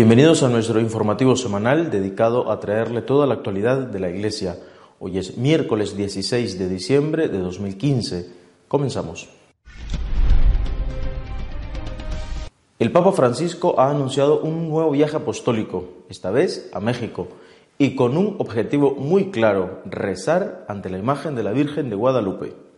Bienvenidos a nuestro informativo semanal dedicado a traerle toda la actualidad de la Iglesia. Hoy es miércoles 16 de diciembre de 2015. Comenzamos. El Papa Francisco ha anunciado un nuevo viaje apostólico, esta vez a México, y con un objetivo muy claro, rezar ante la imagen de la Virgen de Guadalupe.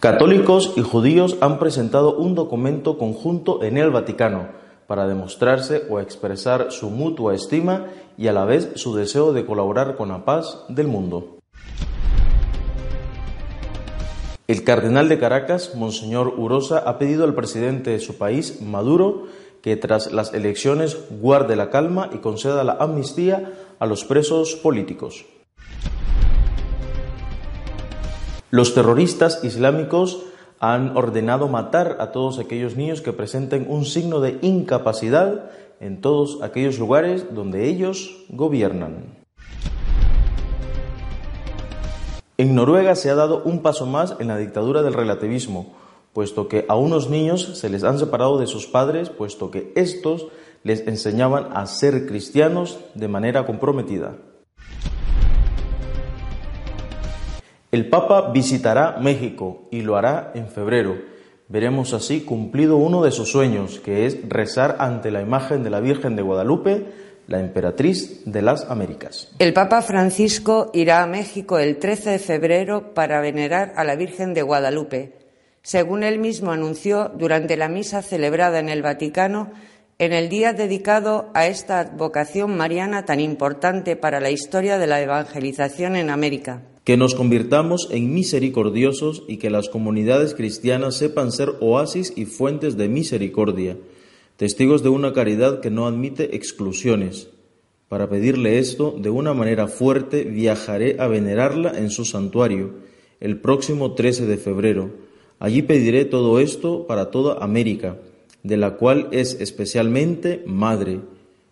Católicos y judíos han presentado un documento conjunto en el Vaticano para demostrarse o expresar su mutua estima y a la vez su deseo de colaborar con la paz del mundo. El cardenal de Caracas, Monseñor Urosa, ha pedido al presidente de su país, Maduro, que tras las elecciones guarde la calma y conceda la amnistía a los presos políticos. Los terroristas islámicos han ordenado matar a todos aquellos niños que presenten un signo de incapacidad en todos aquellos lugares donde ellos gobiernan. En Noruega se ha dado un paso más en la dictadura del relativismo, puesto que a unos niños se les han separado de sus padres, puesto que estos les enseñaban a ser cristianos de manera comprometida. El Papa visitará México y lo hará en febrero. Veremos así cumplido uno de sus sueños, que es rezar ante la imagen de la Virgen de Guadalupe, la emperatriz de las Américas. El Papa Francisco irá a México el 13 de febrero para venerar a la Virgen de Guadalupe, según él mismo anunció durante la misa celebrada en el Vaticano en el día dedicado a esta vocación mariana tan importante para la historia de la evangelización en América. Que nos convirtamos en misericordiosos y que las comunidades cristianas sepan ser oasis y fuentes de misericordia, testigos de una caridad que no admite exclusiones. Para pedirle esto, de una manera fuerte, viajaré a venerarla en su santuario el próximo 13 de febrero. Allí pediré todo esto para toda América, de la cual es especialmente madre.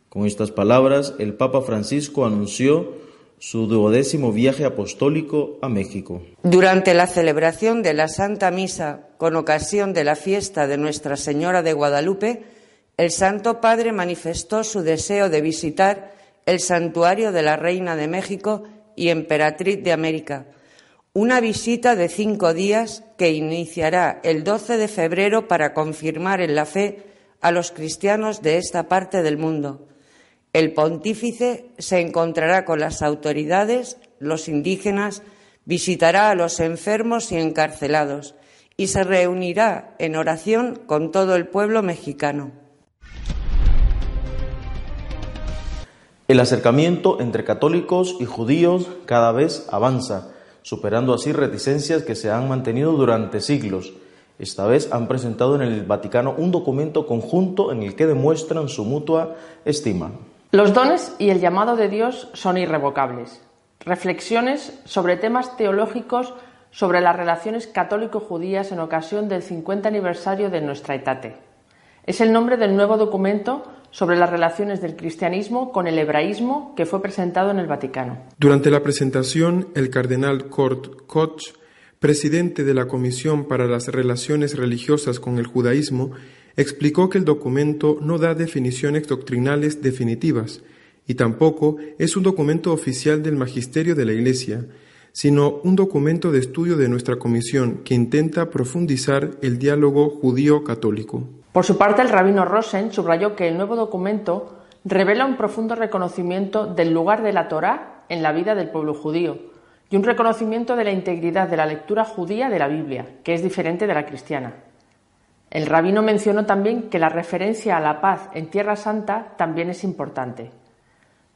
Con estas palabras, el Papa Francisco anunció su duodécimo viaje apostólico a México. Durante la celebración de la Santa Misa con ocasión de la fiesta de Nuestra Señora de Guadalupe, el Santo Padre manifestó su deseo de visitar el santuario de la Reina de México y Emperatriz de América, una visita de cinco días que iniciará el 12 de febrero para confirmar en la fe a los cristianos de esta parte del mundo. El pontífice se encontrará con las autoridades, los indígenas, visitará a los enfermos y encarcelados y se reunirá en oración con todo el pueblo mexicano. El acercamiento entre católicos y judíos cada vez avanza, superando así reticencias que se han mantenido durante siglos. Esta vez han presentado en el Vaticano un documento conjunto en el que demuestran su mutua estima. Los dones y el llamado de Dios son irrevocables. Reflexiones sobre temas teológicos sobre las relaciones católico-judías en ocasión del 50 aniversario de nuestra etate. Es el nombre del nuevo documento sobre las relaciones del cristianismo con el hebraísmo que fue presentado en el Vaticano. Durante la presentación, el cardenal Kurt Koch, presidente de la Comisión para las Relaciones Religiosas con el Judaísmo, explicó que el documento no da definiciones doctrinales definitivas y tampoco es un documento oficial del magisterio de la Iglesia, sino un documento de estudio de nuestra comisión que intenta profundizar el diálogo judío-católico. Por su parte, el rabino Rosen subrayó que el nuevo documento revela un profundo reconocimiento del lugar de la Torá en la vida del pueblo judío y un reconocimiento de la integridad de la lectura judía de la Biblia, que es diferente de la cristiana. El rabino mencionó también que la referencia a la paz en Tierra Santa también es importante.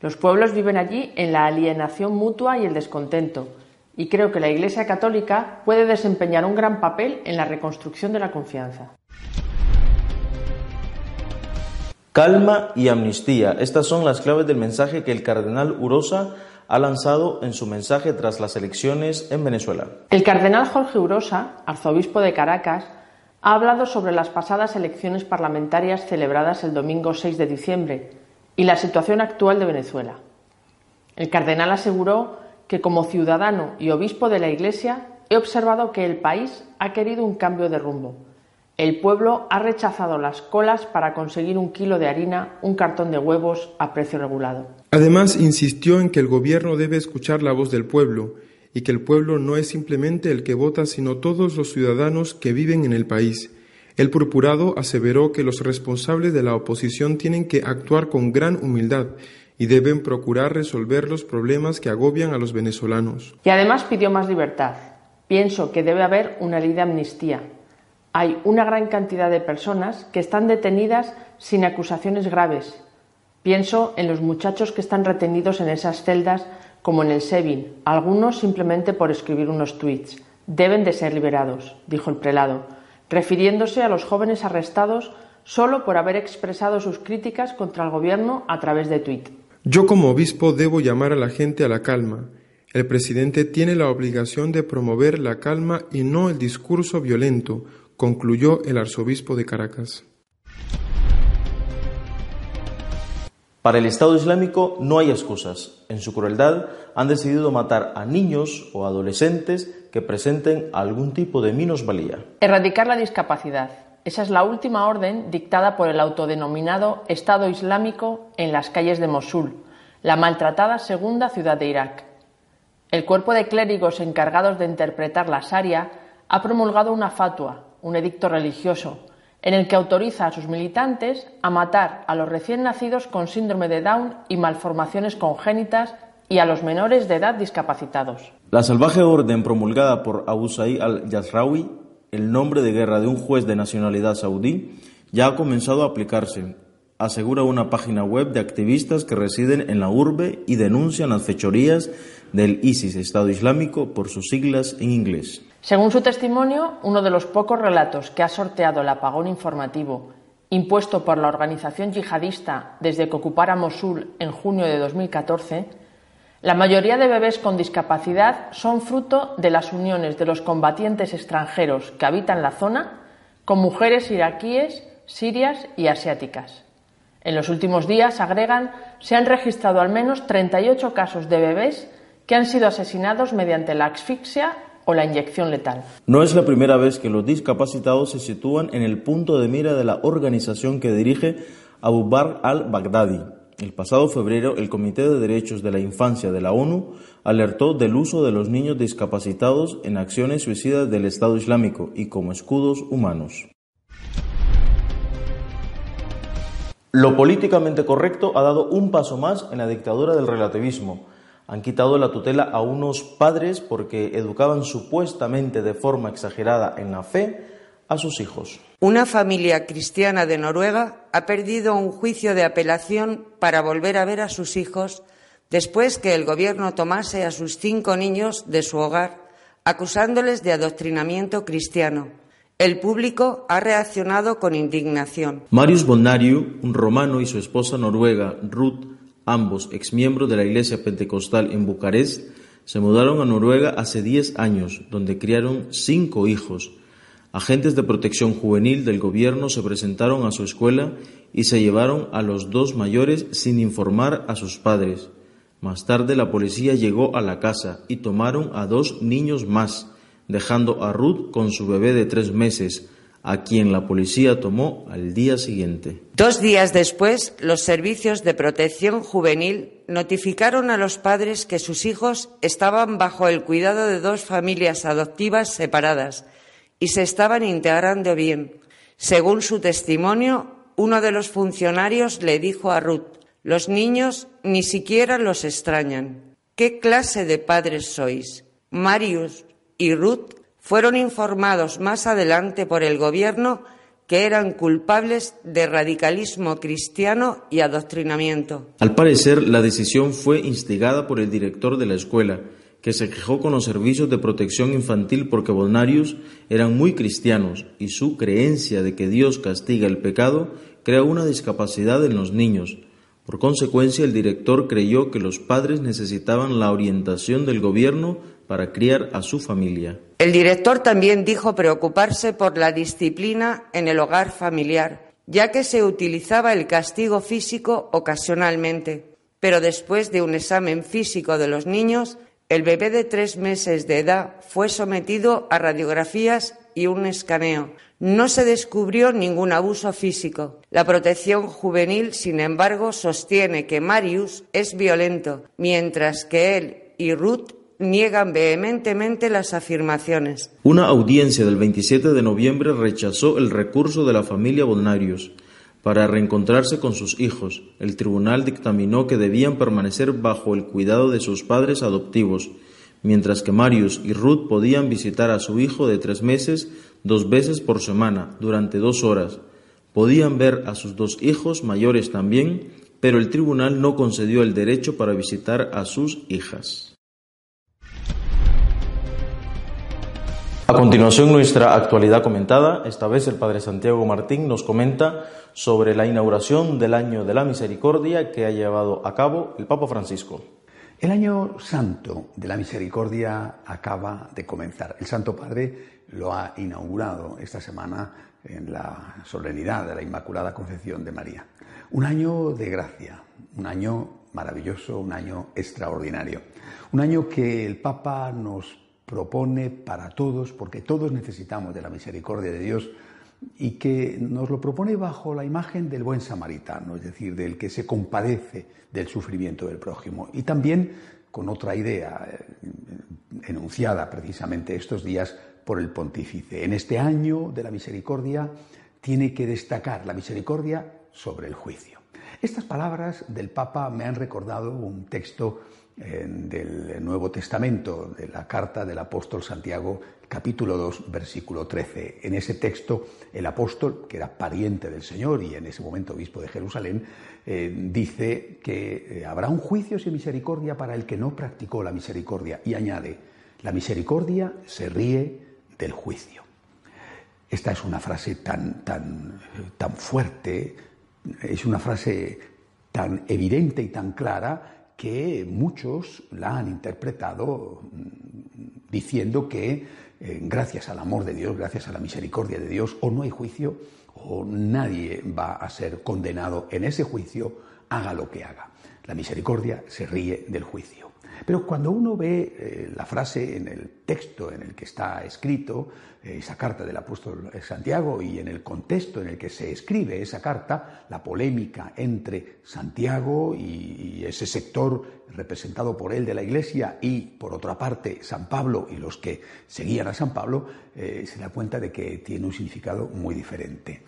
Los pueblos viven allí en la alienación mutua y el descontento, y creo que la Iglesia Católica puede desempeñar un gran papel en la reconstrucción de la confianza. Calma y amnistía. Estas son las claves del mensaje que el cardenal Urosa ha lanzado en su mensaje tras las elecciones en Venezuela. El cardenal Jorge Urosa, arzobispo de Caracas, ha hablado sobre las pasadas elecciones parlamentarias celebradas el domingo 6 de diciembre y la situación actual de Venezuela. El cardenal aseguró que como ciudadano y obispo de la Iglesia he observado que el país ha querido un cambio de rumbo. El pueblo ha rechazado las colas para conseguir un kilo de harina, un cartón de huevos a precio regulado. Además, insistió en que el gobierno debe escuchar la voz del pueblo y que el pueblo no es simplemente el que vota, sino todos los ciudadanos que viven en el país. El purpurado aseveró que los responsables de la oposición tienen que actuar con gran humildad y deben procurar resolver los problemas que agobian a los venezolanos. Y además pidió más libertad. Pienso que debe haber una ley de amnistía. Hay una gran cantidad de personas que están detenidas sin acusaciones graves. Pienso en los muchachos que están retenidos en esas celdas como en el SEBIN, algunos simplemente por escribir unos tweets. Deben de ser liberados, dijo el prelado, refiriéndose a los jóvenes arrestados solo por haber expresado sus críticas contra el gobierno a través de tweet. Yo como obispo debo llamar a la gente a la calma. El presidente tiene la obligación de promover la calma y no el discurso violento, concluyó el arzobispo de Caracas. Para el Estado Islámico no hay excusas. En su crueldad han decidido matar a niños o adolescentes que presenten algún tipo de minusvalía. Erradicar la discapacidad. Esa es la última orden dictada por el autodenominado Estado Islámico en las calles de Mosul, la maltratada segunda ciudad de Irak. El cuerpo de clérigos encargados de interpretar la Sharia ha promulgado una fatua, un edicto religioso, en el que autoriza a sus militantes a matar a los recién nacidos con síndrome de Down y malformaciones congénitas y a los menores de edad discapacitados. La salvaje orden promulgada por Abu Sa'id al-Yazrawi, el nombre de guerra de un juez de nacionalidad saudí, ya ha comenzado a aplicarse, asegura una página web de activistas que residen en la urbe y denuncian las fechorías del ISIS, Estado Islámico, por sus siglas en inglés. Según su testimonio, uno de los pocos relatos que ha sorteado el apagón informativo impuesto por la organización yihadista desde que ocupara Mosul en junio de 2014, la mayoría de bebés con discapacidad son fruto de las uniones de los combatientes extranjeros que habitan la zona con mujeres iraquíes, sirias y asiáticas. En los últimos días, agregan, se han registrado al menos 38 casos de bebés que han sido asesinados mediante la asfixia la inyección letal. No es la primera vez que los discapacitados se sitúan en el punto de mira de la organización que dirige Abu Bakr al-Baghdadi. El pasado febrero, el Comité de Derechos de la Infancia de la ONU alertó del uso de los niños discapacitados en acciones suicidas del Estado Islámico y como escudos humanos. Lo políticamente correcto ha dado un paso más en la dictadura del relativismo han quitado la tutela a unos padres porque educaban supuestamente de forma exagerada en la fe a sus hijos. Una familia cristiana de Noruega ha perdido un juicio de apelación para volver a ver a sus hijos después que el gobierno tomase a sus cinco niños de su hogar acusándoles de adoctrinamiento cristiano. El público ha reaccionado con indignación. Marius Bonnariu, un romano, y su esposa noruega, Ruth, ambos exmiembros de la Iglesia Pentecostal en Bucarest, se mudaron a Noruega hace 10 años, donde criaron cinco hijos. Agentes de protección juvenil del gobierno se presentaron a su escuela y se llevaron a los dos mayores sin informar a sus padres. Más tarde la policía llegó a la casa y tomaron a dos niños más, dejando a Ruth con su bebé de tres meses, a quien la policía tomó al día siguiente. Dos días después, los servicios de protección juvenil notificaron a los padres que sus hijos estaban bajo el cuidado de dos familias adoptivas separadas y se estaban integrando bien. Según su testimonio, uno de los funcionarios le dijo a Ruth, los niños ni siquiera los extrañan. ¿qué clase de padres sois? Marius y Ruth fueron informados más adelante por el gobierno que eran culpables de radicalismo cristiano y adoctrinamiento. Al parecer, la decisión fue instigada por el director de la escuela, que se quejó con los servicios de protección infantil porque Bolnarius eran muy cristianos y su creencia de que Dios castiga el pecado crea una discapacidad en los niños. Por consecuencia, el director creyó que los padres necesitaban la orientación del gobierno para criar a su familia. El director también dijo preocuparse por la disciplina en el hogar familiar, ya que se utilizaba el castigo físico ocasionalmente. Pero después de un examen físico de los niños, el bebé de tres meses de edad fue sometido a radiografías y un escaneo. No se descubrió ningún abuso físico. La protección juvenil, sin embargo, sostiene que Marius es violento, mientras que él y Ruth niegan vehementemente las afirmaciones. Una audiencia del 27 de noviembre rechazó el recurso de la familia Bolnarius para reencontrarse con sus hijos. El tribunal dictaminó que debían permanecer bajo el cuidado de sus padres adoptivos, mientras que Marius y Ruth podían visitar a su hijo de tres meses dos veces por semana, durante dos horas. Podían ver a sus dos hijos mayores también, pero el tribunal no concedió el derecho para visitar a sus hijas. A continuación, nuestra actualidad comentada. Esta vez el Padre Santiago Martín nos comenta sobre la inauguración del Año de la Misericordia que ha llevado a cabo el Papa Francisco. El Año Santo de la Misericordia acaba de comenzar. El Santo Padre lo ha inaugurado esta semana en la solemnidad de la Inmaculada Concepción de María. Un año de gracia, un año maravilloso, un año extraordinario. Un año que el Papa nos propone para todos, porque todos necesitamos de la misericordia de Dios, y que nos lo propone bajo la imagen del buen samaritano, es decir, del que se compadece del sufrimiento del prójimo. Y también con otra idea eh, enunciada precisamente estos días por el pontífice. En este año de la misericordia tiene que destacar la misericordia sobre el juicio. Estas palabras del Papa me han recordado un texto del Nuevo Testamento, de la carta del apóstol Santiago, capítulo 2, versículo 13. En ese texto, el apóstol, que era pariente del Señor y en ese momento obispo de Jerusalén, eh, dice que eh, habrá un juicio sin misericordia para el que no practicó la misericordia y añade, la misericordia se ríe del juicio. Esta es una frase tan, tan, tan fuerte, es una frase tan evidente y tan clara que muchos la han interpretado mm, diciendo que eh, gracias al amor de Dios, gracias a la misericordia de Dios, o no hay juicio, o nadie va a ser condenado en ese juicio, haga lo que haga. La misericordia se ríe del juicio. Pero cuando uno ve eh, la frase en el texto en el que está escrito, eh, esa carta del apóstol Santiago, y en el contexto en el que se escribe esa carta, la polémica entre Santiago y, ese sector representado por él de la Iglesia y, por otra parte, San Pablo y los que seguían a San Pablo, eh, se da cuenta de que tiene un significado muy diferente.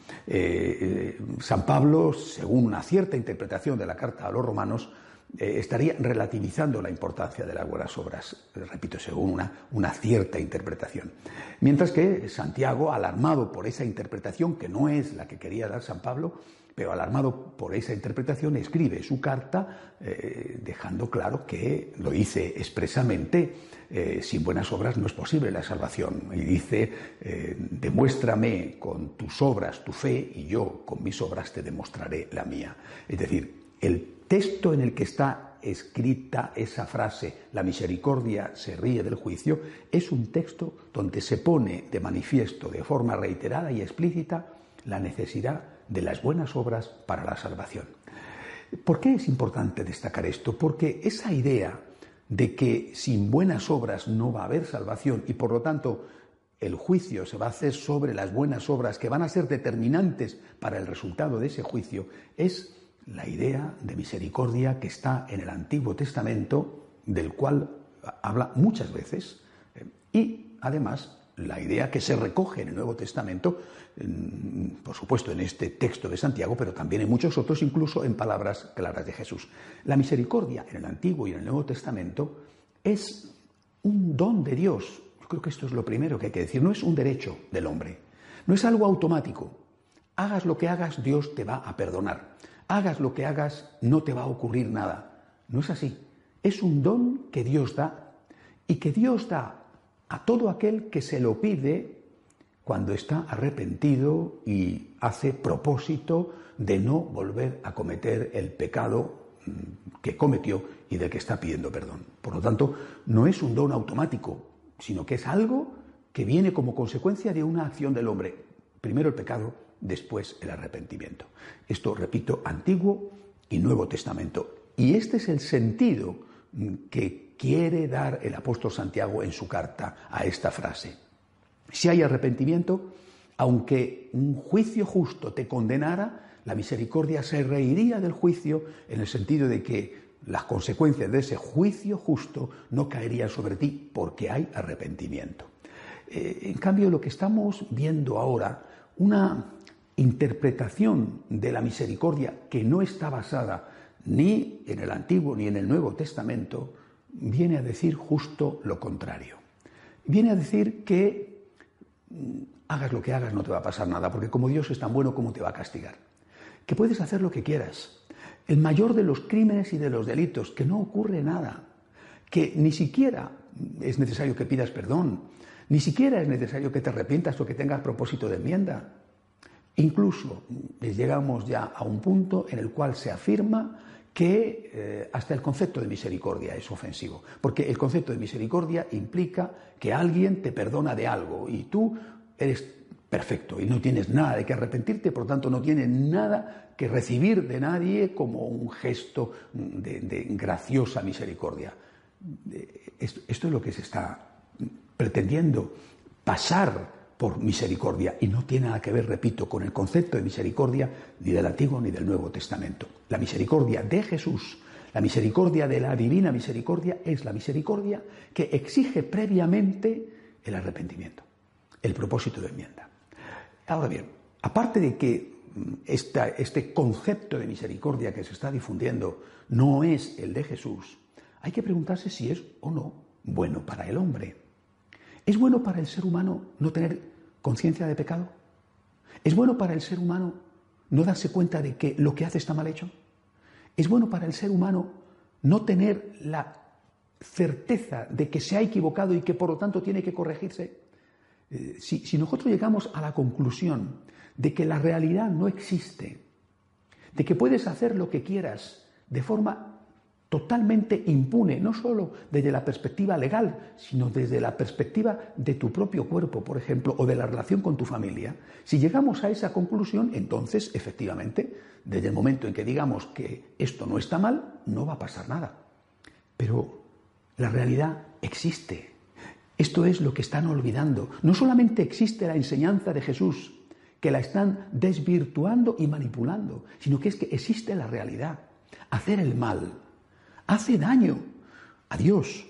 San Pablo, según una cierta interpretación de la carta a los romanos, eh, estaría relativizando la importancia de las buenas obras, repito, según una, una cierta interpretación. Mientras que Santiago, alarmado por esa interpretación, que no es la que quería dar San Pablo, pero alarmado por esa interpretación, escribe su carta eh, dejando claro que lo dice expresamente, eh, sin buenas obras no es posible la salvación. Y dice, demuéstrame con tus obras tu fe y yo con mis obras te demostraré la mía. Es decir, el texto en el que está escrita esa frase, la misericordia se ríe del juicio, es un texto donde se pone de manifiesto de forma reiterada y explícita la necesidad de las buenas obras para la salvación. ¿Por qué es importante destacar esto? Porque esa idea de que sin buenas obras no va a haber salvación y por lo tanto el juicio se va a hacer sobre las buenas obras que van a ser determinantes para el resultado de ese juicio es la idea de misericordia que está en el Antiguo Testamento, del cual habla muchas veces, eh, y además la idea que se recoge en el Nuevo Testamento, por supuesto en este texto de Santiago, pero también en muchos otros, incluso en palabras claras de Jesús. La misericordia en el Antiguo y en el Nuevo Testamento es un don de Dios. Yo creo que esto es lo primero que hay que decir. No es un derecho del hombre. No es algo automático. Hagas lo que hagas, Dios te va a perdonar. Hagas lo que hagas, no te va a ocurrir nada. No es así. Es un don que Dios da y que Dios da a todo aquel que se lo pide cuando está arrepentido y hace propósito de no volver a cometer el pecado mm, que cometió y del que está pidiendo perdón. Por lo tanto, no es un don automático, sino que es algo que viene como consecuencia de una acción del hombre. Primero el pecado, después el arrepentimiento. Esto, repito, Antiguo y Nuevo Testamento. Y este es el sentido que quiere dar el apóstol Santiago en su carta a esta frase. Si hay arrepentimiento, aunque un juicio justo te condenara, la misericordia se reiría del juicio en el sentido de que las consecuencias de ese juicio justo no caerían sobre ti porque hay arrepentimiento. Eh, en cambio, lo que estamos viendo ahora, una interpretación de la misericordia que no está basada ni en el Antiguo ni en el Nuevo Testamento, viene a decir justo lo contrario. Viene a decir que mm, hagas lo que hagas no te va a pasar nada, porque como Dios es tan bueno, ¿cómo te va a castigar? Que puedes hacer lo que quieras. El mayor de los crímenes y de los delitos, que no ocurre nada, que ni siquiera es necesario que pidas perdón, ni siquiera es necesario que te arrepientas o que tengas propósito de enmienda. Incluso mm, llegamos ya a un punto en el cual se afirma que eh, hasta el concepto de misericordia es ofensivo, porque el concepto de misericordia implica que alguien te perdona de algo y tú eres perfecto y no tienes nada de que arrepentirte, por lo tanto no tienes nada que recibir de nadie como un gesto de, de graciosa misericordia. Esto, esto es lo que se está pretendiendo pasar por misericordia y no tiene nada que ver, repito, con el concepto de misericordia ni del Antiguo ni del Nuevo Testamento. La misericordia de Jesús, la misericordia de la divina misericordia es la misericordia que exige previamente el arrepentimiento, el propósito de enmienda. Ahora bien, aparte de que mm, este concepto de misericordia que se está difundiendo no es el de Jesús, hay que preguntarse si es o no bueno para el hombre. ¿Es bueno para el ser humano no tener conciencia de pecado? ¿Es bueno para el ser humano no darse cuenta de que lo que hace está mal hecho? ¿Es bueno para el ser humano no tener la certeza de que se ha equivocado y que por lo tanto tiene que corregirse? Eh, si, si nosotros llegamos a la conclusión de que la realidad no existe, de que puedes hacer lo que quieras de forma totalmente impune, no solo desde la perspectiva legal, sino desde la perspectiva de tu propio cuerpo, por ejemplo, o de la relación con tu familia. Si llegamos a esa conclusión, entonces, efectivamente, desde el momento en que digamos que esto no está mal, no va a pasar nada. Pero la realidad existe. Esto es lo que están olvidando. No solamente existe la enseñanza de Jesús, que la están desvirtuando y manipulando, sino que es que existe la realidad. Hacer el mal, hace daño a Dios,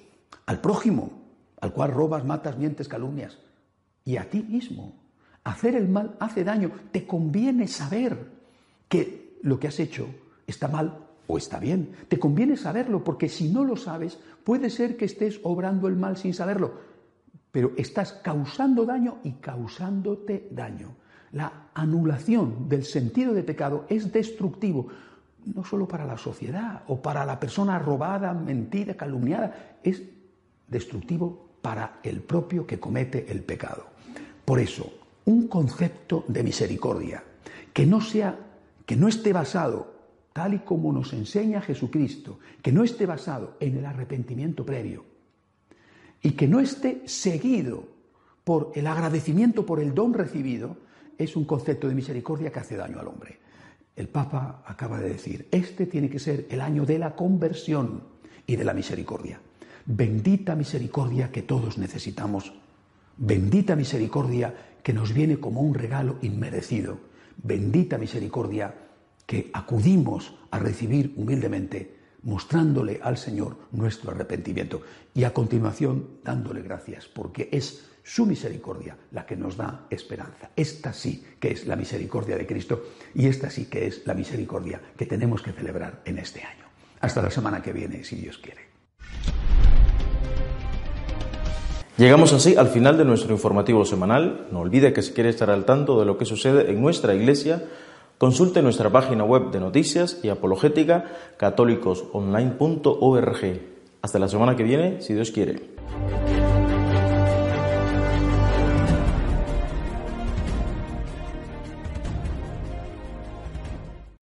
al prójimo, al cual robas, matas, mientes, calumnias, y a ti mismo. Hacer el mal hace daño. Te conviene saber que lo que has hecho está mal o está bien. Te conviene saberlo porque si no lo sabes, puede ser que estés obrando el mal sin saberlo, pero estás causando daño y causándote daño. La anulación del sentido de pecado es destructivo no solo para la sociedad o para la persona robada, mentida, calumniada, es destructivo para el propio que comete el pecado. Por eso, un concepto de misericordia que no sea que no esté basado tal y como nos enseña Jesucristo, que no esté basado en el arrepentimiento previo y que no esté seguido por el agradecimiento por el don recibido, es un concepto de misericordia que hace daño al hombre. El Papa acaba de decir, este tiene que ser el año de la conversión y de la misericordia. Bendita misericordia que todos necesitamos. Bendita misericordia que nos viene como un regalo inmerecido. Bendita misericordia que acudimos a recibir humildemente, mostrándole al Señor nuestro arrepentimiento y a continuación dándole gracias, porque es su misericordia la que nos da esperanza. Esta sí que es la misericordia de Cristo y esta sí que es la misericordia que tenemos que celebrar en este año. Hasta la semana que viene, si Dios quiere. Llegamos así al final de nuestro informativo semanal. No olvide que si quiere estar al tanto de lo que sucede en nuestra iglesia, consulte nuestra página web de noticias y apologética católicosonline.org. Hasta la semana que viene, si Dios quiere.